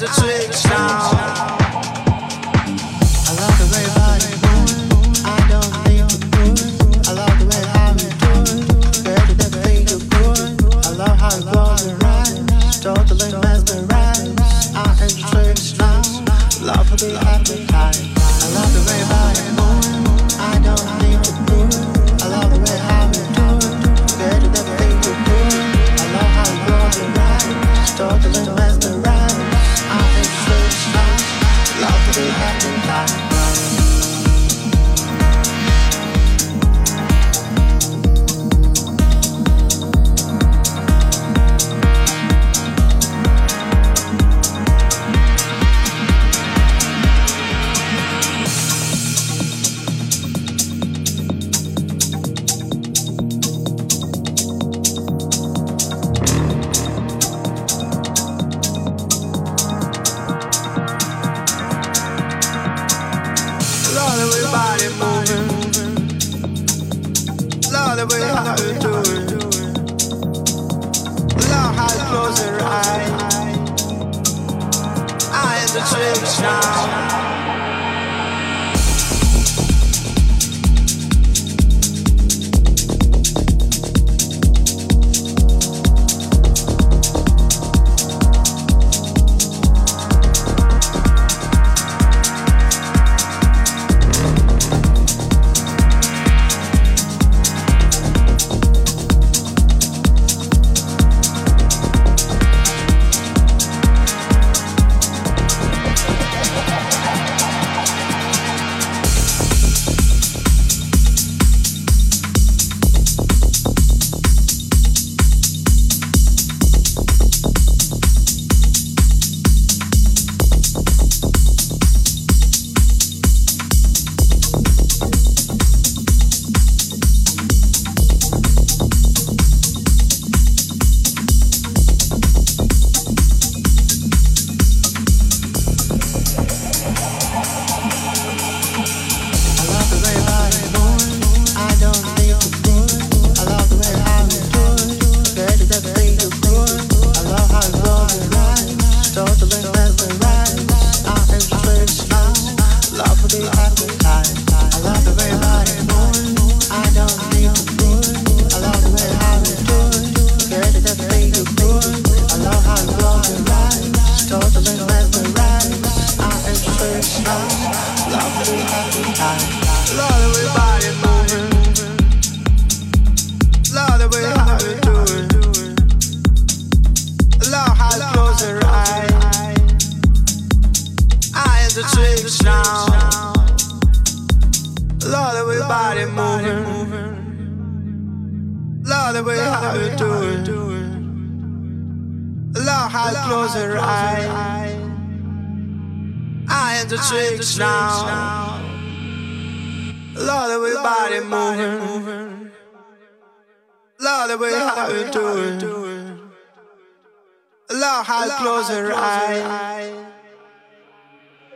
the. Close.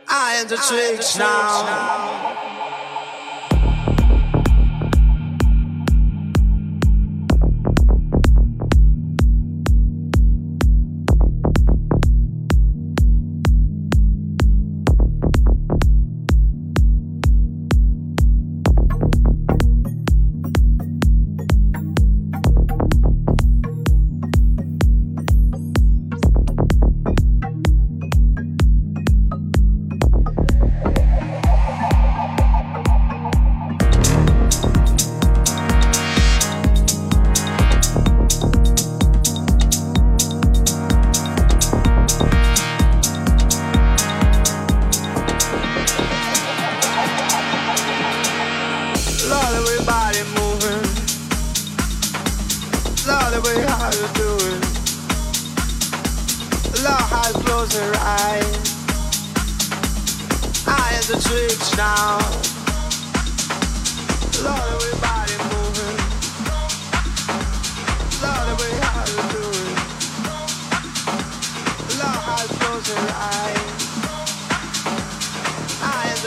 I am the tricks now.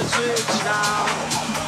switch now.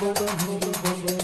বড় বড় বড়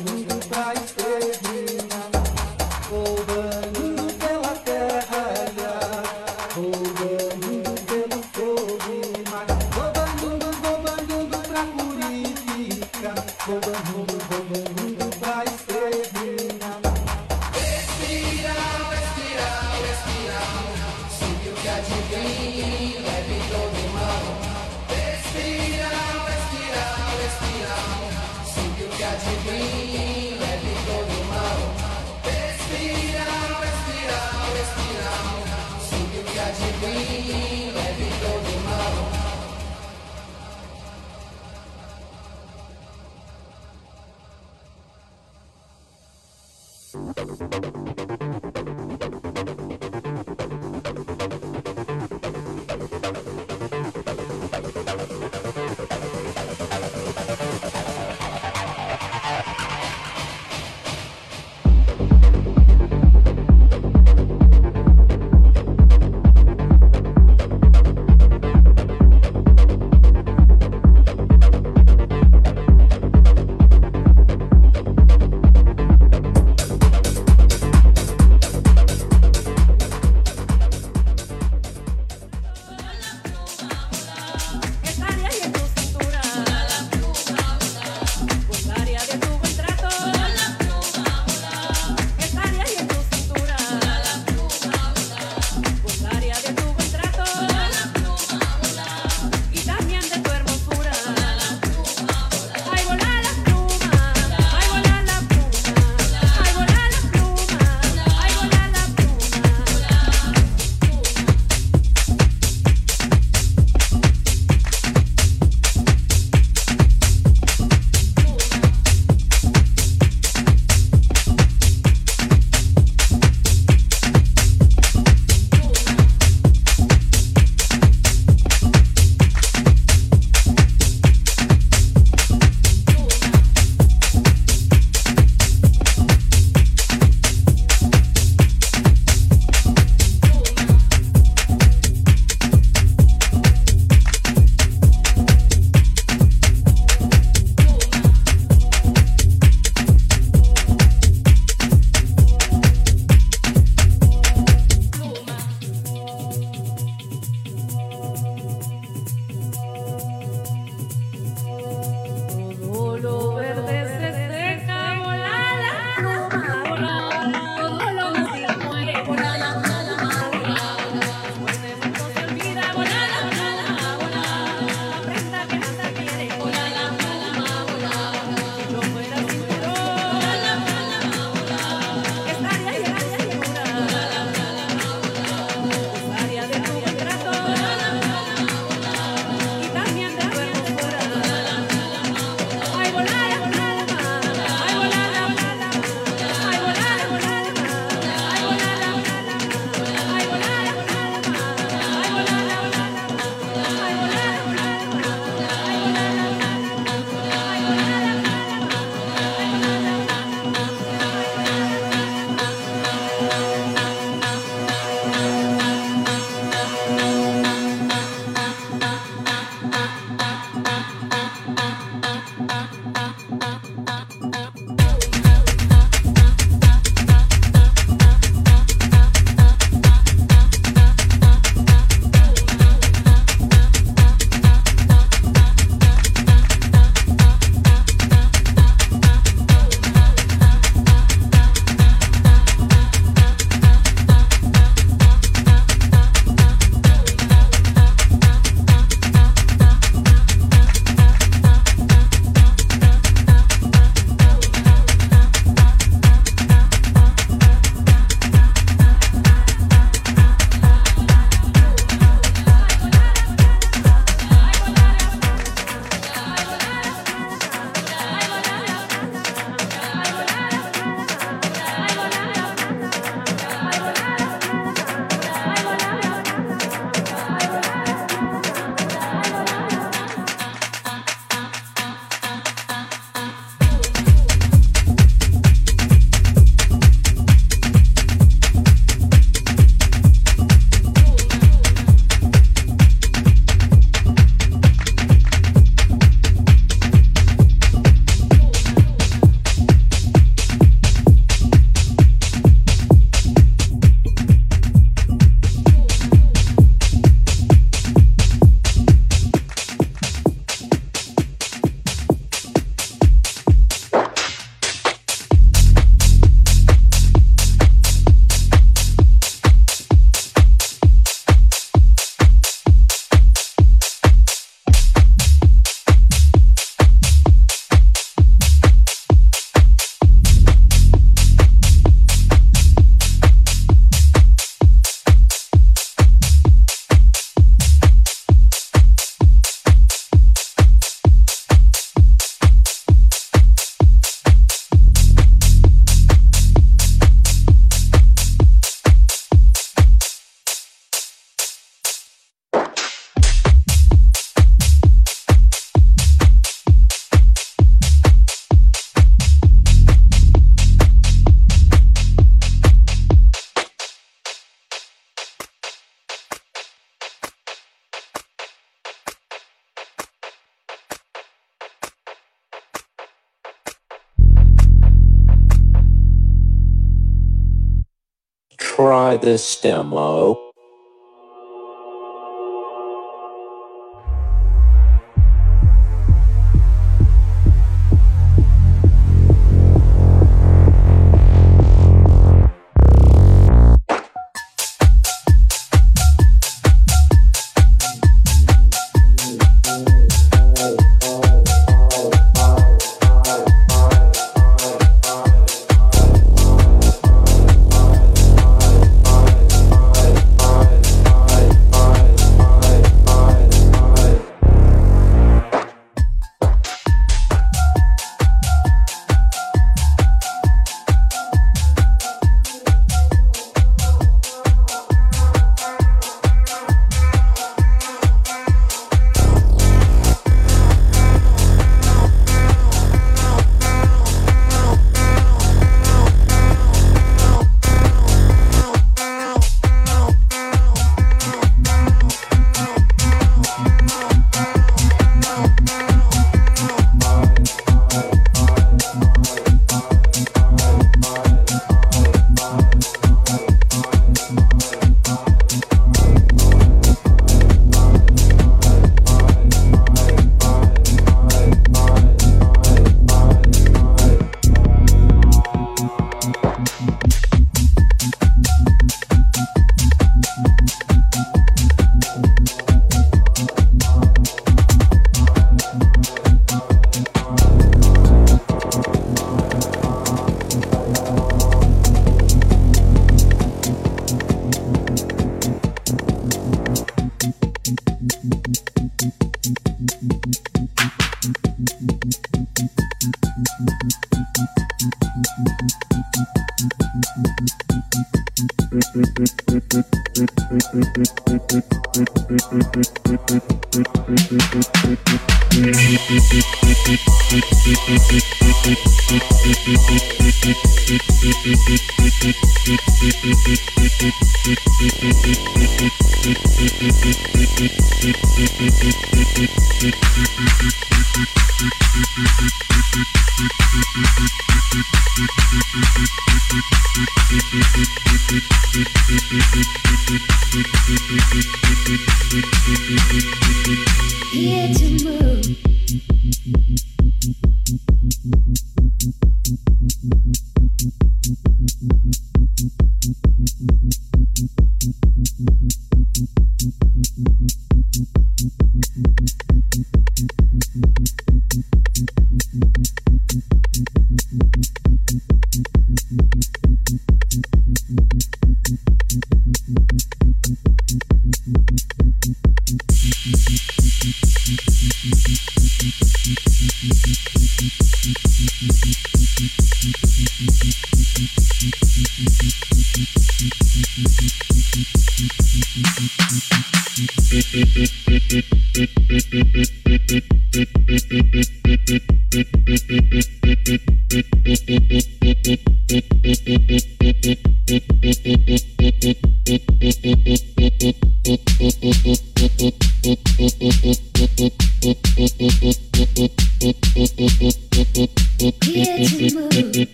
this demo.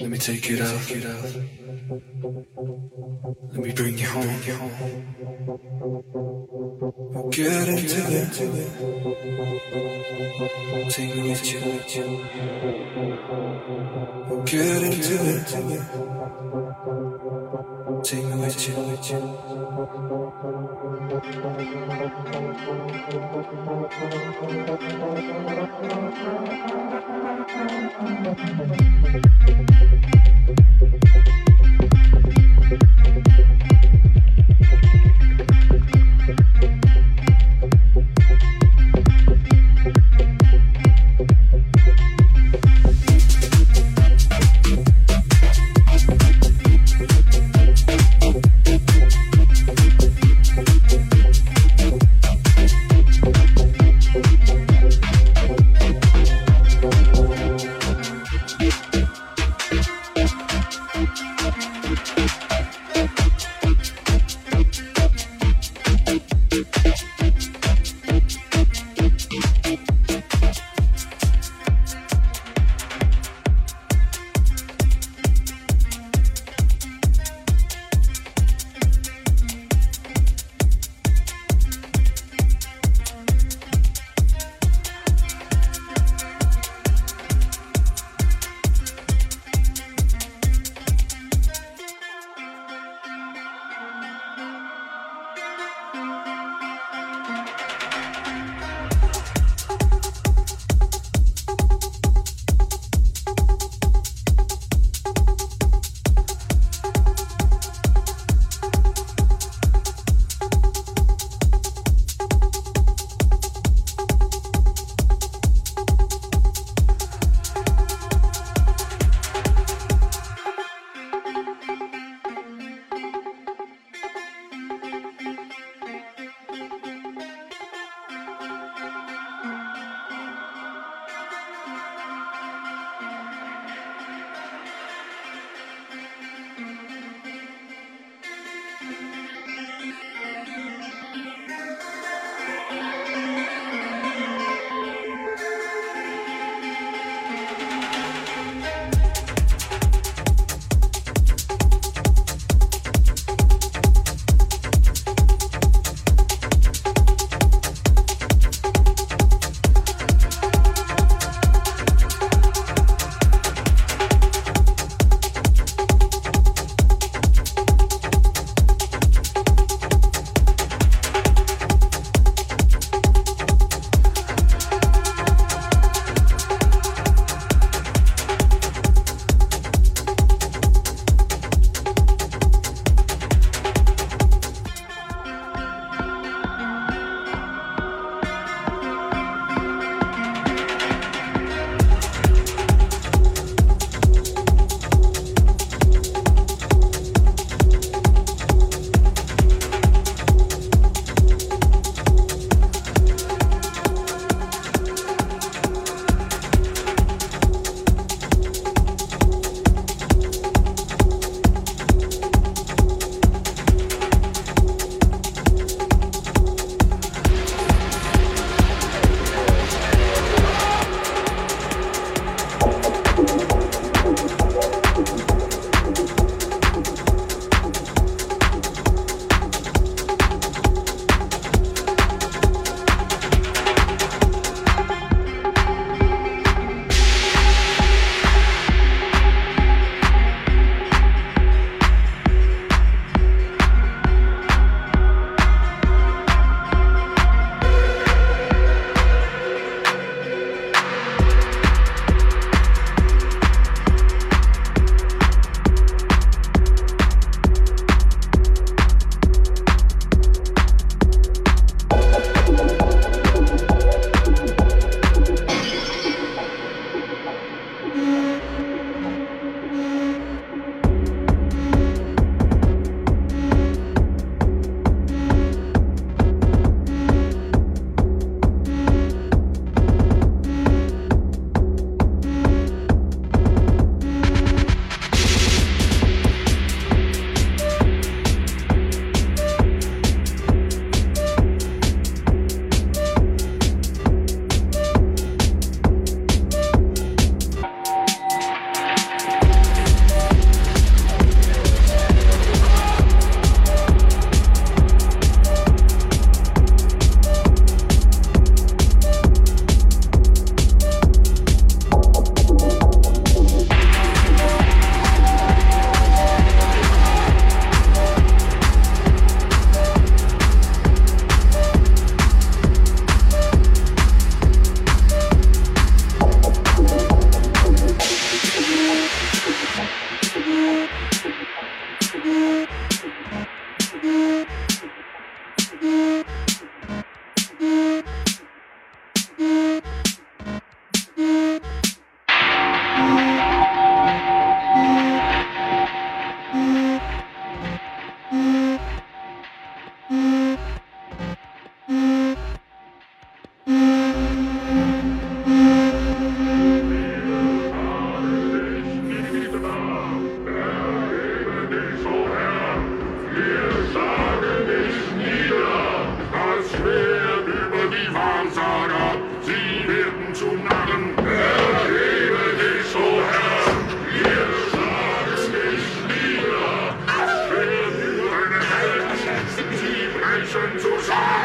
Let me take it out. Get out. Let me bring you home. Get home. Get into it. Take me with you. Get into it. Tem noite. Thank 神主神。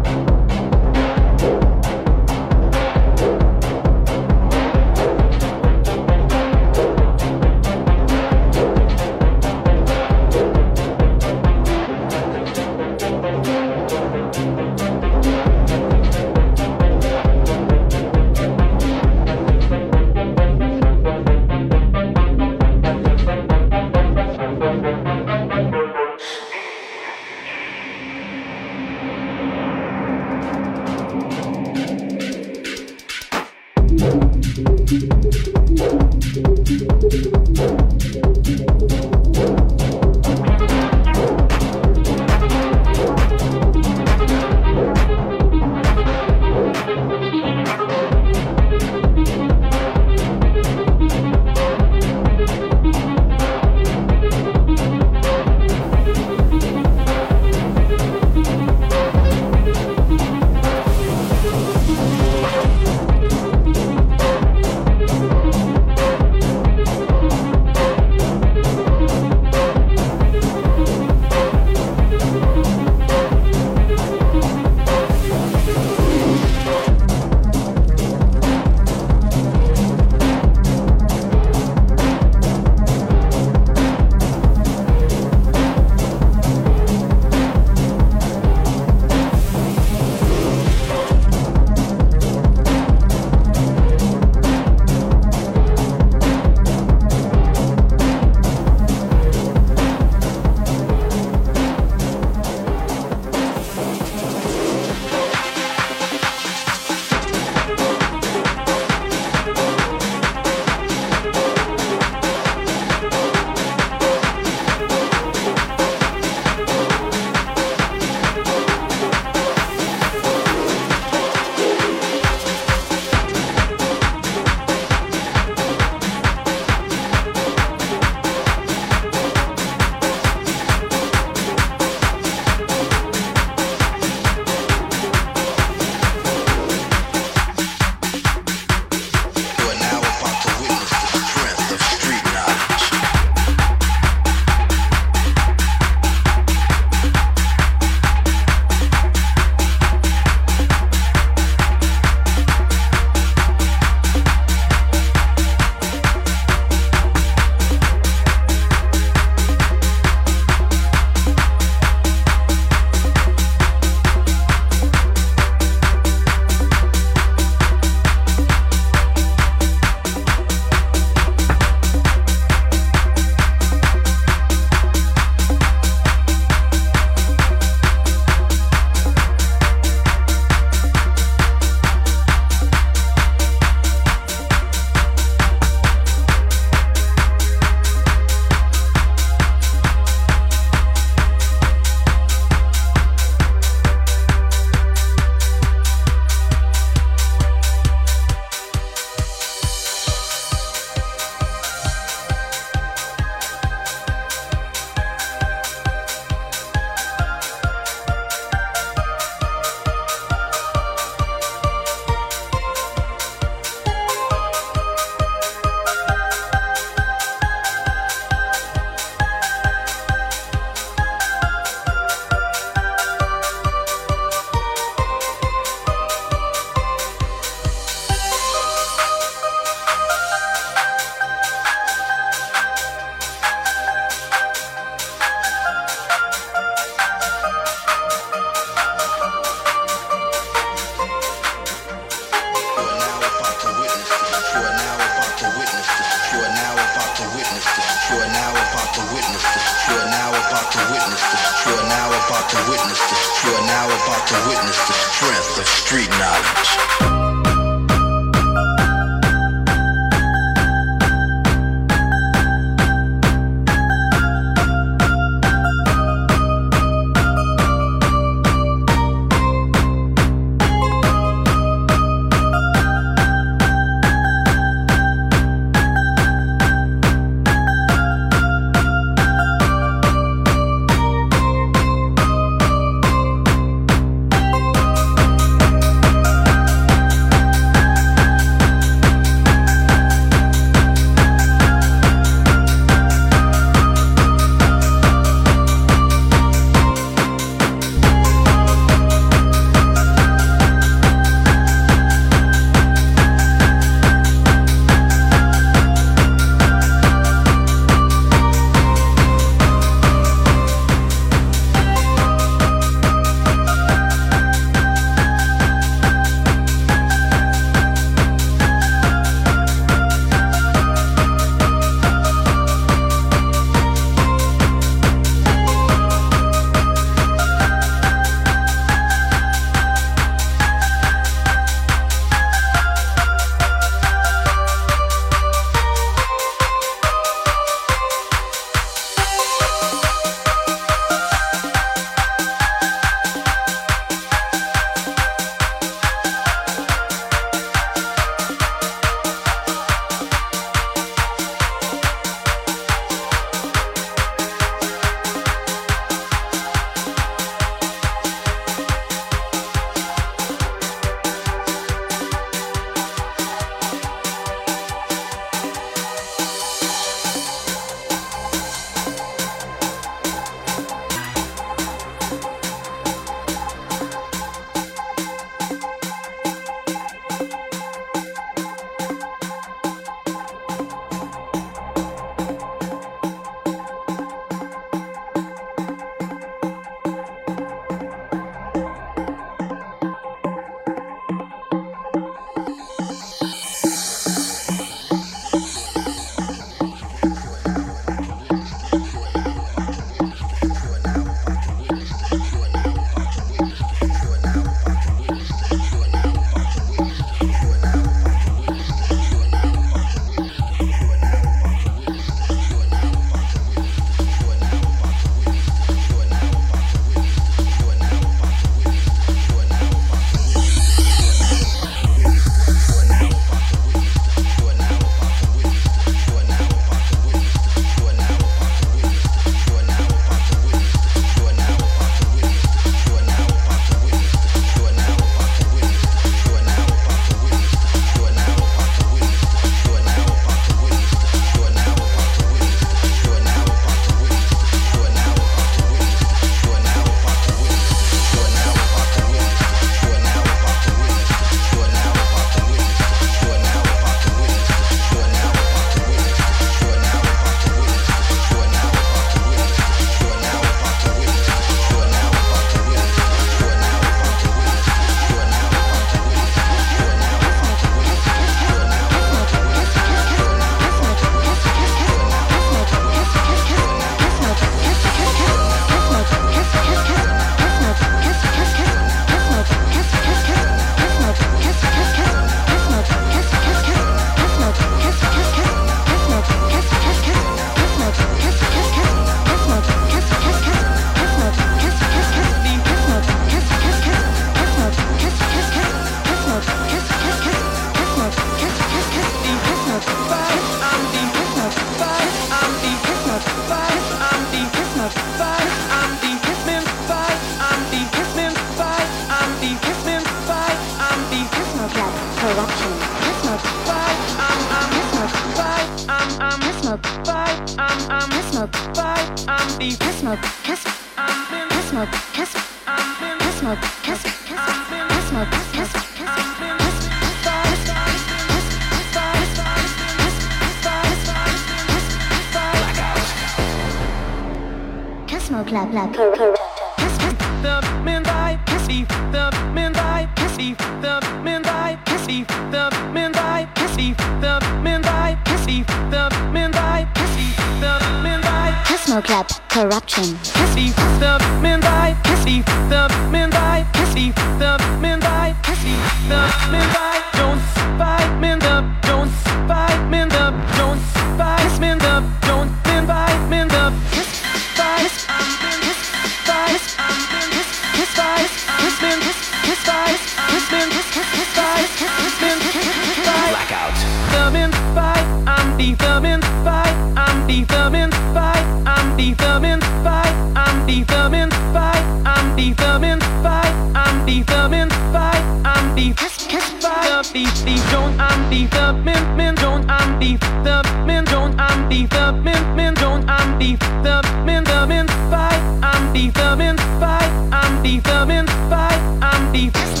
determined by I'm the kiss kiss by the the the don't I'm the the min min don't I'm the the min don't I'm the the min min don't I'm the the min the min by I'm the the min by I'm the the min by I'm the kiss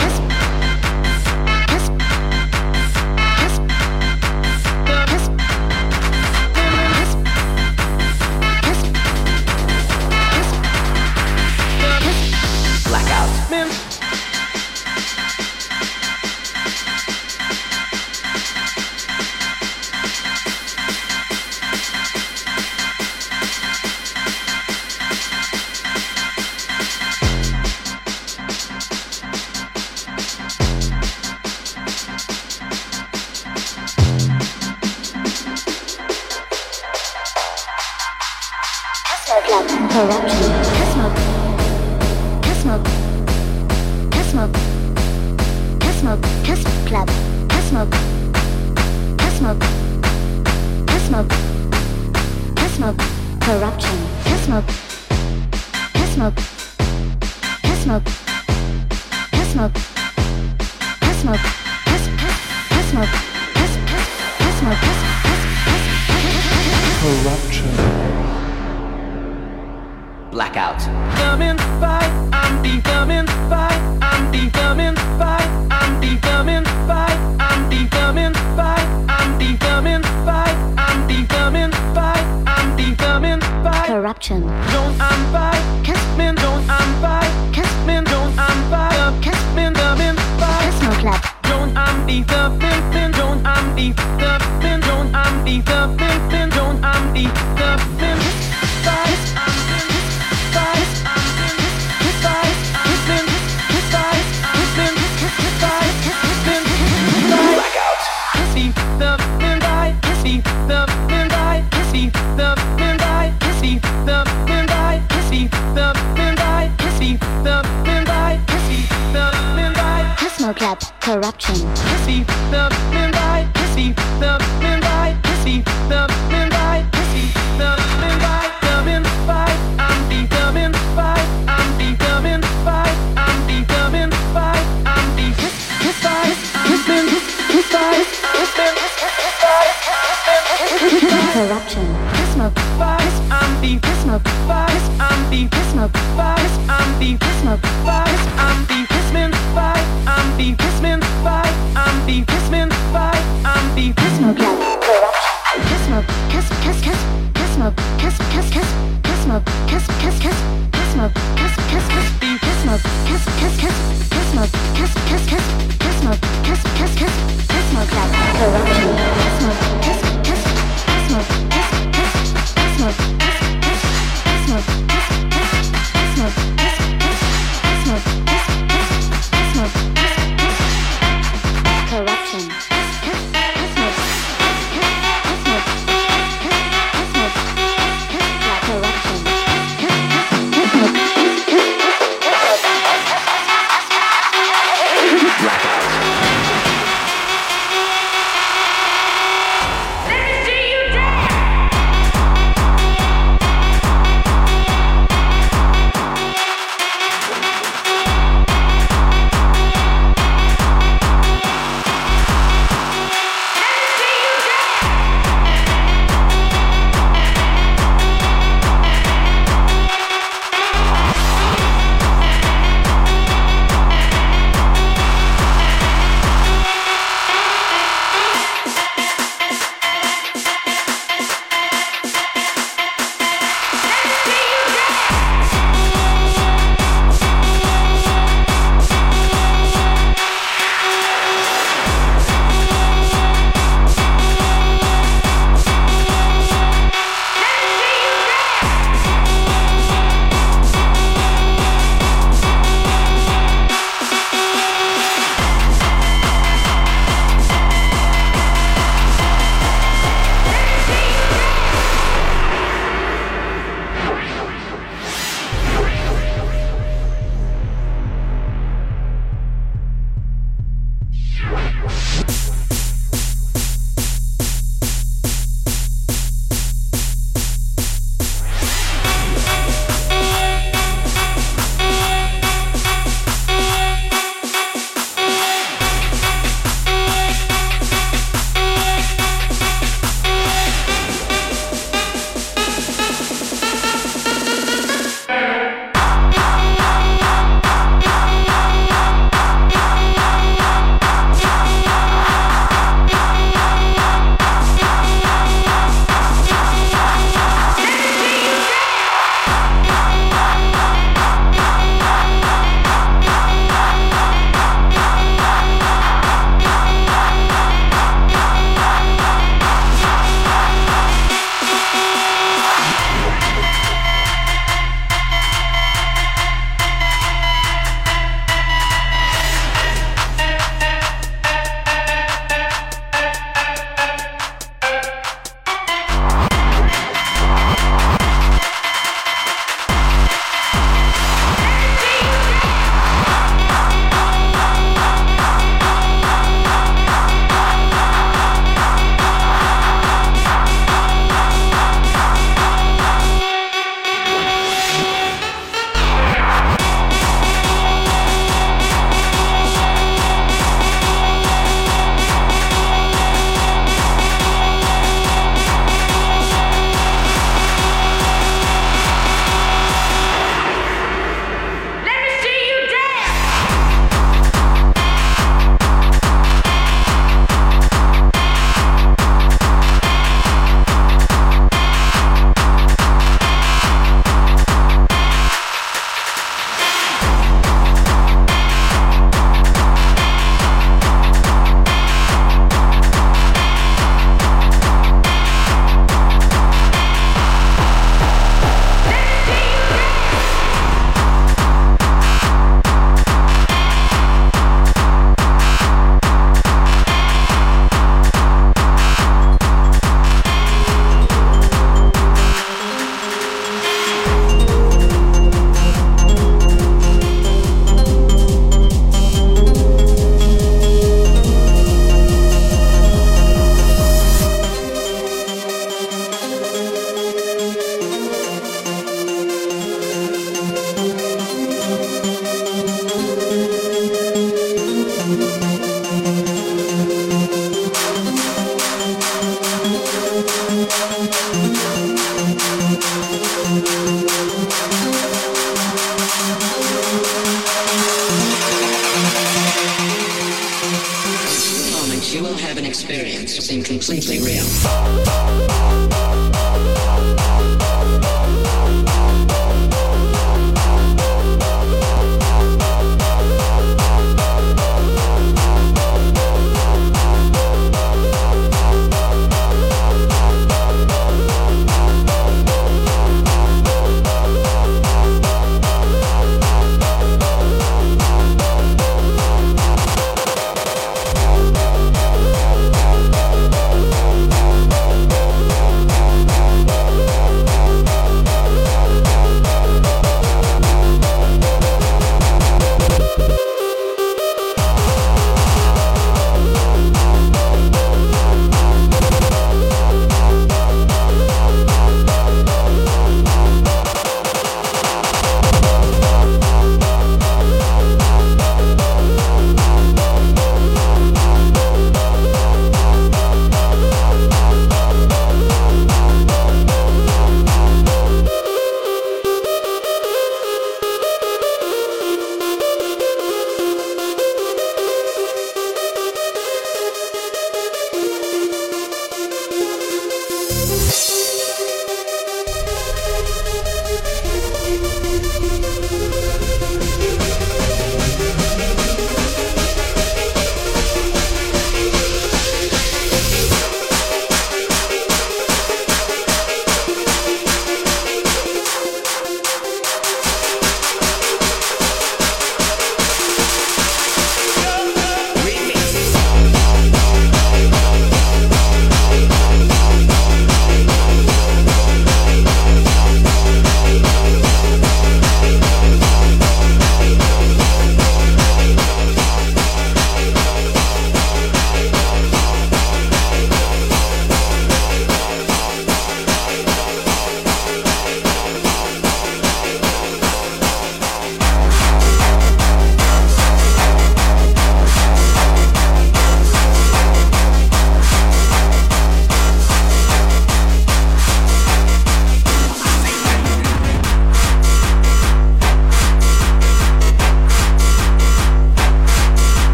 kiss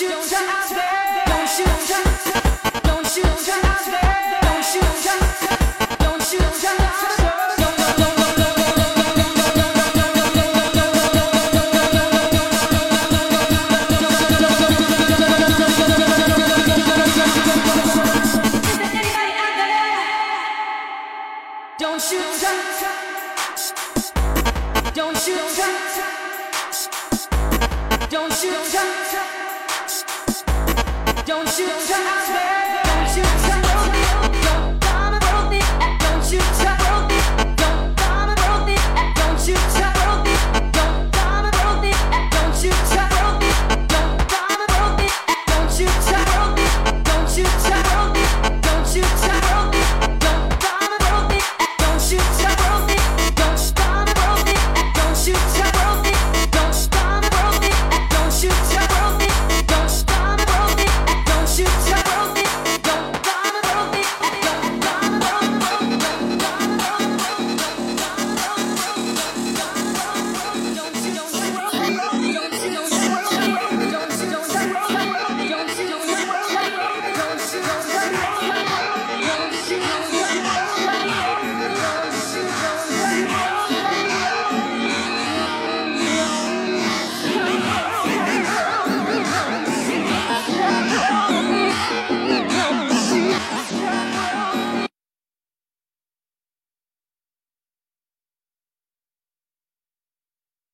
Don't you your eyes.